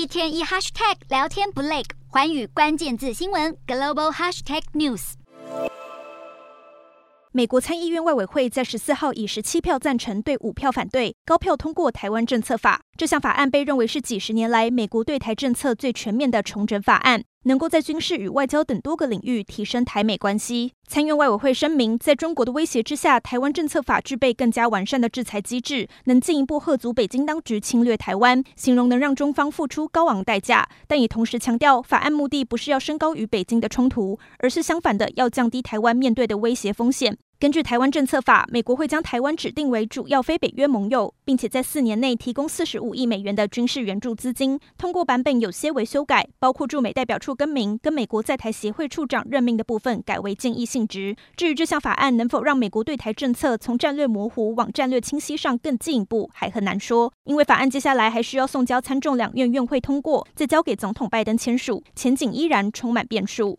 一天一 hashtag 聊天不累，环宇关键字新闻 global hashtag news。美国参议院外委会在十四号以十七票赞成对五票反对，高票通过台湾政策法。这项法案被认为是几十年来美国对台政策最全面的重整法案，能够在军事与外交等多个领域提升台美关系。参院外委会声明，在中国的威胁之下，台湾政策法具备更加完善的制裁机制，能进一步吓阻北京当局侵略台湾，形容能让中方付出高昂代价。但也同时强调，法案目的不是要升高与北京的冲突，而是相反的，要降低台湾面对的威胁风险。根据台湾政策法，美国会将台湾指定为主要非北约盟友，并且在四年内提供四十五亿美元的军事援助资金。通过版本有些为修改，包括驻美代表处更名，跟美国在台协会处长任命的部分改为建议性质。至于这项法案能否让美国对台政策从战略模糊往战略清晰上更进一步，还很难说，因为法案接下来还需要送交参众两院院会通过，再交给总统拜登签署，前景依然充满变数。